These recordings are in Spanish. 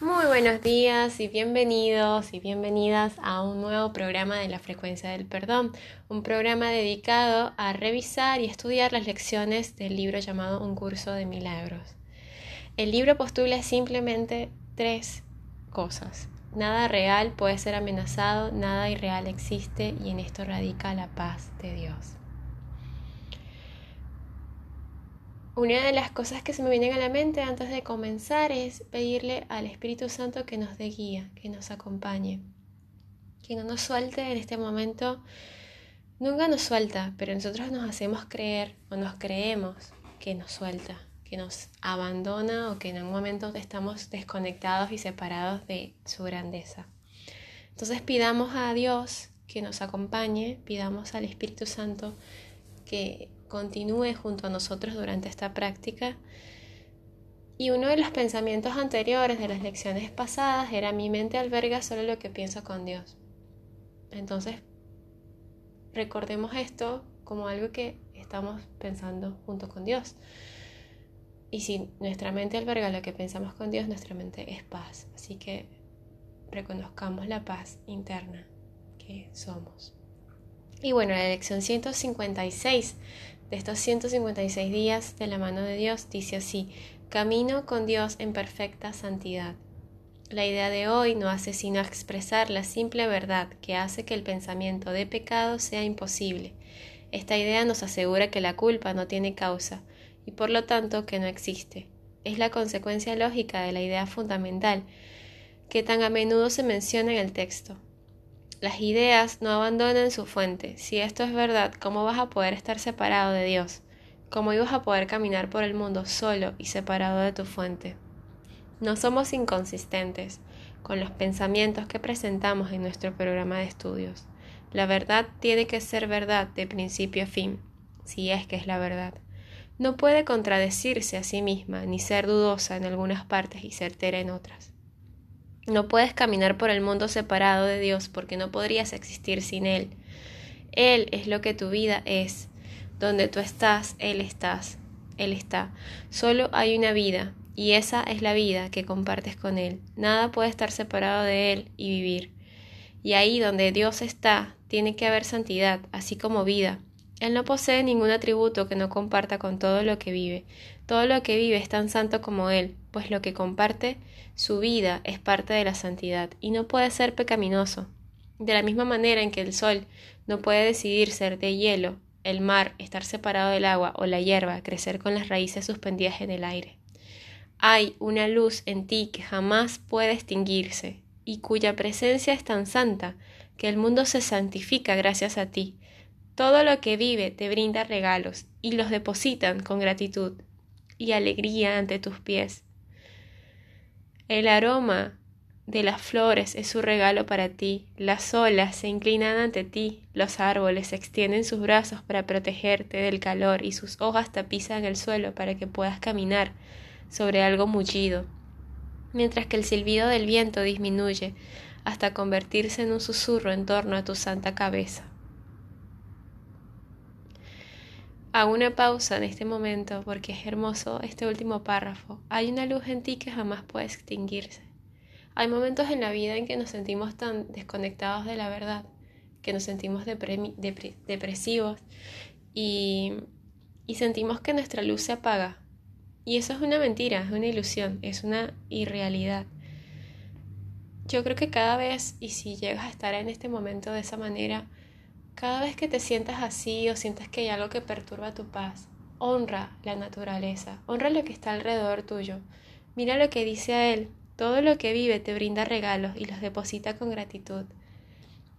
Muy buenos días y bienvenidos y bienvenidas a un nuevo programa de la frecuencia del perdón, un programa dedicado a revisar y estudiar las lecciones del libro llamado Un curso de milagros. El libro postula simplemente tres cosas. Nada real puede ser amenazado, nada irreal existe y en esto radica la paz de Dios. Una de las cosas que se me vienen a la mente antes de comenzar es pedirle al Espíritu Santo que nos dé guía, que nos acompañe, que no nos suelte en este momento. Nunca nos suelta, pero nosotros nos hacemos creer o nos creemos que nos suelta, que nos abandona o que en un momento estamos desconectados y separados de su grandeza. Entonces pidamos a Dios que nos acompañe, pidamos al Espíritu Santo que continúe junto a nosotros durante esta práctica. Y uno de los pensamientos anteriores de las lecciones pasadas era mi mente alberga solo lo que pienso con Dios. Entonces, recordemos esto como algo que estamos pensando junto con Dios. Y si nuestra mente alberga lo que pensamos con Dios, nuestra mente es paz. Así que reconozcamos la paz interna que somos. Y bueno, la lección 156 de estos 156 días de la mano de Dios dice así, camino con Dios en perfecta santidad. La idea de hoy no hace sino expresar la simple verdad que hace que el pensamiento de pecado sea imposible. Esta idea nos asegura que la culpa no tiene causa y por lo tanto que no existe. Es la consecuencia lógica de la idea fundamental que tan a menudo se menciona en el texto. Las ideas no abandonan su fuente. Si esto es verdad, ¿cómo vas a poder estar separado de Dios? ¿Cómo ibas a poder caminar por el mundo solo y separado de tu fuente? No somos inconsistentes con los pensamientos que presentamos en nuestro programa de estudios. La verdad tiene que ser verdad de principio a fin, si es que es la verdad. No puede contradecirse a sí misma, ni ser dudosa en algunas partes y certera en otras. No puedes caminar por el mundo separado de Dios porque no podrías existir sin Él. Él es lo que tu vida es. Donde tú estás, Él estás. Él está. Solo hay una vida, y esa es la vida que compartes con Él. Nada puede estar separado de Él y vivir. Y ahí donde Dios está, tiene que haber santidad, así como vida. Él no posee ningún atributo que no comparta con todo lo que vive. Todo lo que vive es tan santo como Él, pues lo que comparte, su vida, es parte de la santidad y no puede ser pecaminoso. De la misma manera en que el sol no puede decidir ser de hielo, el mar estar separado del agua o la hierba crecer con las raíces suspendidas en el aire. Hay una luz en ti que jamás puede extinguirse y cuya presencia es tan santa que el mundo se santifica gracias a ti todo lo que vive te brinda regalos y los depositan con gratitud y alegría ante tus pies. El aroma de las flores es su regalo para ti, las olas se inclinan ante ti, los árboles extienden sus brazos para protegerte del calor y sus hojas tapizan el suelo para que puedas caminar sobre algo mullido, mientras que el silbido del viento disminuye hasta convertirse en un susurro en torno a tu santa cabeza. Hago una pausa en este momento porque es hermoso este último párrafo. Hay una luz en ti que jamás puede extinguirse. Hay momentos en la vida en que nos sentimos tan desconectados de la verdad, que nos sentimos depresivos y, y sentimos que nuestra luz se apaga. Y eso es una mentira, es una ilusión, es una irrealidad. Yo creo que cada vez, y si llegas a estar en este momento de esa manera, cada vez que te sientas así o sientes que hay algo que perturba tu paz, honra la naturaleza, honra lo que está alrededor tuyo. Mira lo que dice a él, todo lo que vive te brinda regalos y los deposita con gratitud.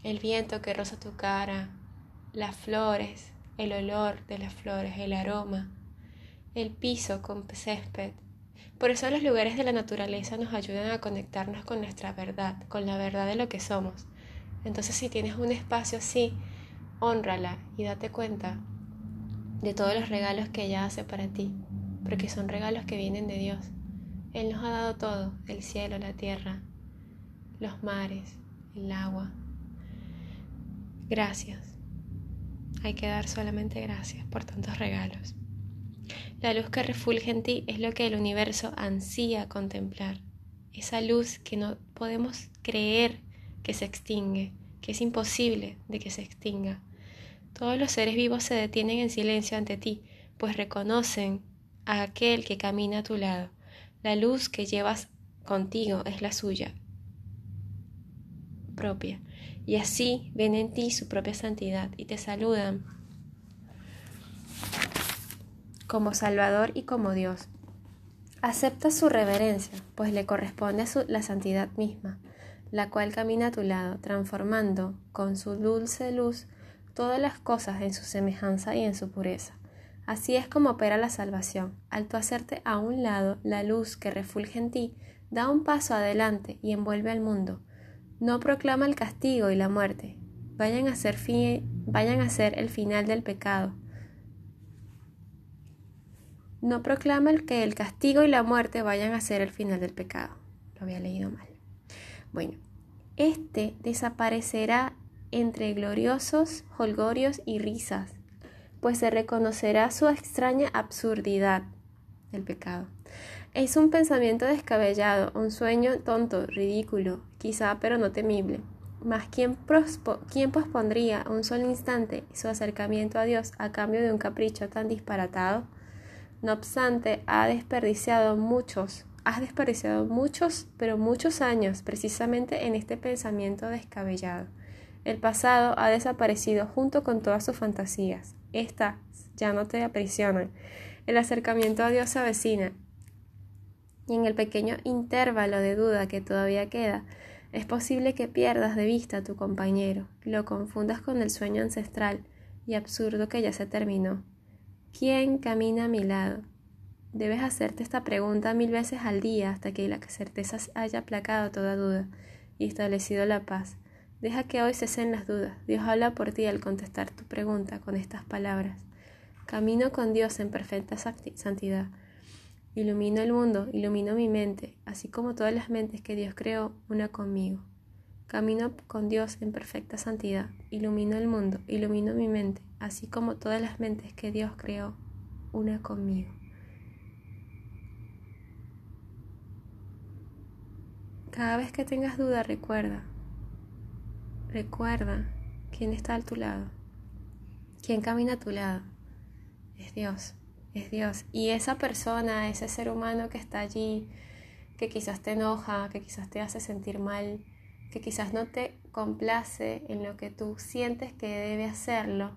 El viento que roza tu cara, las flores, el olor de las flores, el aroma, el piso con césped. Por eso los lugares de la naturaleza nos ayudan a conectarnos con nuestra verdad, con la verdad de lo que somos. Entonces si tienes un espacio así, Honrala y date cuenta de todos los regalos que ella hace para ti, porque son regalos que vienen de Dios. Él nos ha dado todo, el cielo, la tierra, los mares, el agua. Gracias. Hay que dar solamente gracias por tantos regalos. La luz que refulge en ti es lo que el universo ansía contemplar. esa luz que no podemos creer que se extingue, que es imposible de que se extinga. Todos los seres vivos se detienen en silencio ante ti, pues reconocen a aquel que camina a tu lado. La luz que llevas contigo es la suya propia, y así ven en ti su propia santidad y te saludan como Salvador y como Dios. Acepta su reverencia, pues le corresponde a la santidad misma, la cual camina a tu lado, transformando con su dulce luz todas las cosas en su semejanza y en su pureza. Así es como opera la salvación. Al tú hacerte a un lado, la luz que refulge en ti da un paso adelante y envuelve al mundo. No proclama el castigo y la muerte. Vayan a ser, vayan a ser el final del pecado. No proclama el que el castigo y la muerte vayan a ser el final del pecado. Lo había leído mal. Bueno, este desaparecerá entre gloriosos, holgorios y risas, pues se reconocerá su extraña absurdidad del pecado. Es un pensamiento descabellado, un sueño tonto, ridículo, quizá pero no temible. Mas ¿quién, ¿quién pospondría un solo instante su acercamiento a Dios a cambio de un capricho tan disparatado? No obstante, ha desperdiciado muchos, has desperdiciado muchos, pero muchos años precisamente en este pensamiento descabellado. El pasado ha desaparecido junto con todas sus fantasías. Estas ya no te aprisionan. El acercamiento a Dios se avecina. Y en el pequeño intervalo de duda que todavía queda, es posible que pierdas de vista a tu compañero, lo confundas con el sueño ancestral y absurdo que ya se terminó. ¿Quién camina a mi lado? Debes hacerte esta pregunta mil veces al día hasta que la certeza haya aplacado toda duda y establecido la paz. Deja que hoy cesen las dudas. Dios habla por ti al contestar tu pregunta con estas palabras. Camino con Dios en perfecta santidad. Ilumino el mundo, ilumino mi mente, así como todas las mentes que Dios creó, una conmigo. Camino con Dios en perfecta santidad. Ilumino el mundo, ilumino mi mente, así como todas las mentes que Dios creó, una conmigo. Cada vez que tengas duda, recuerda, Recuerda quién está a tu lado, quién camina a tu lado. Es Dios, es Dios. Y esa persona, ese ser humano que está allí, que quizás te enoja, que quizás te hace sentir mal, que quizás no te complace en lo que tú sientes que debe hacerlo,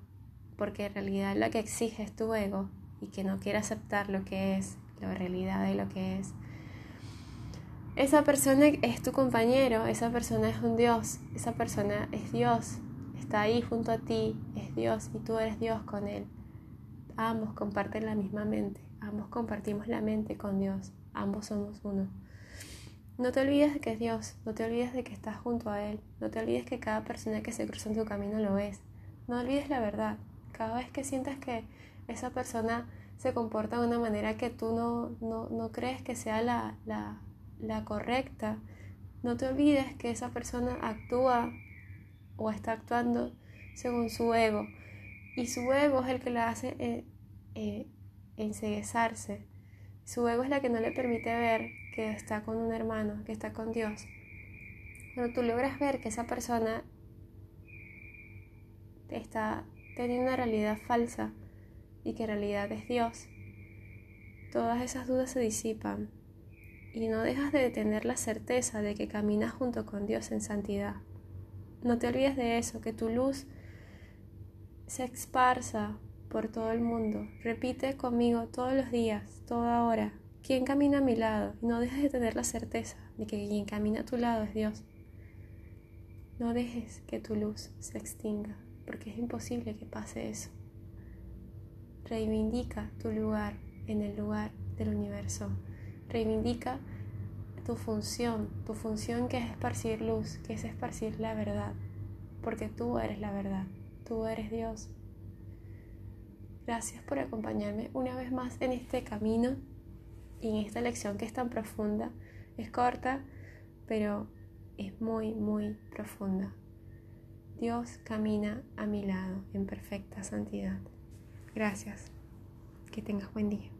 porque en realidad lo que exige es tu ego y que no quiere aceptar lo que es, la realidad de lo que es esa persona es tu compañero, esa persona es un Dios, esa persona es Dios, está ahí junto a ti, es Dios y tú eres Dios con Él. Ambos comparten la misma mente, ambos compartimos la mente con Dios, ambos somos uno. No te olvides de que es Dios, no te olvides de que estás junto a Él, no te olvides que cada persona que se cruza en tu camino lo es. No olvides la verdad. Cada vez que sientas que esa persona se comporta de una manera que tú no, no, no crees que sea la, la la correcta, no te olvides que esa persona actúa o está actuando según su ego. Y su ego es el que la hace eh, eh. Su ego es la que no le permite ver que está con un hermano, que está con Dios. Pero tú logras ver que esa persona está teniendo una realidad falsa y que en realidad es Dios. Todas esas dudas se disipan y no dejas de tener la certeza de que caminas junto con Dios en santidad. No te olvides de eso, que tu luz se esparza por todo el mundo. Repite conmigo todos los días, toda hora, ¿quién camina a mi lado? Y no dejes de tener la certeza de que quien camina a tu lado es Dios. No dejes que tu luz se extinga, porque es imposible que pase eso. Reivindica tu lugar en el lugar del universo reivindica tu función, tu función que es esparcir luz, que es esparcir la verdad, porque tú eres la verdad, tú eres Dios. Gracias por acompañarme una vez más en este camino y en esta lección que es tan profunda. Es corta, pero es muy, muy profunda. Dios camina a mi lado en perfecta santidad. Gracias. Que tengas buen día.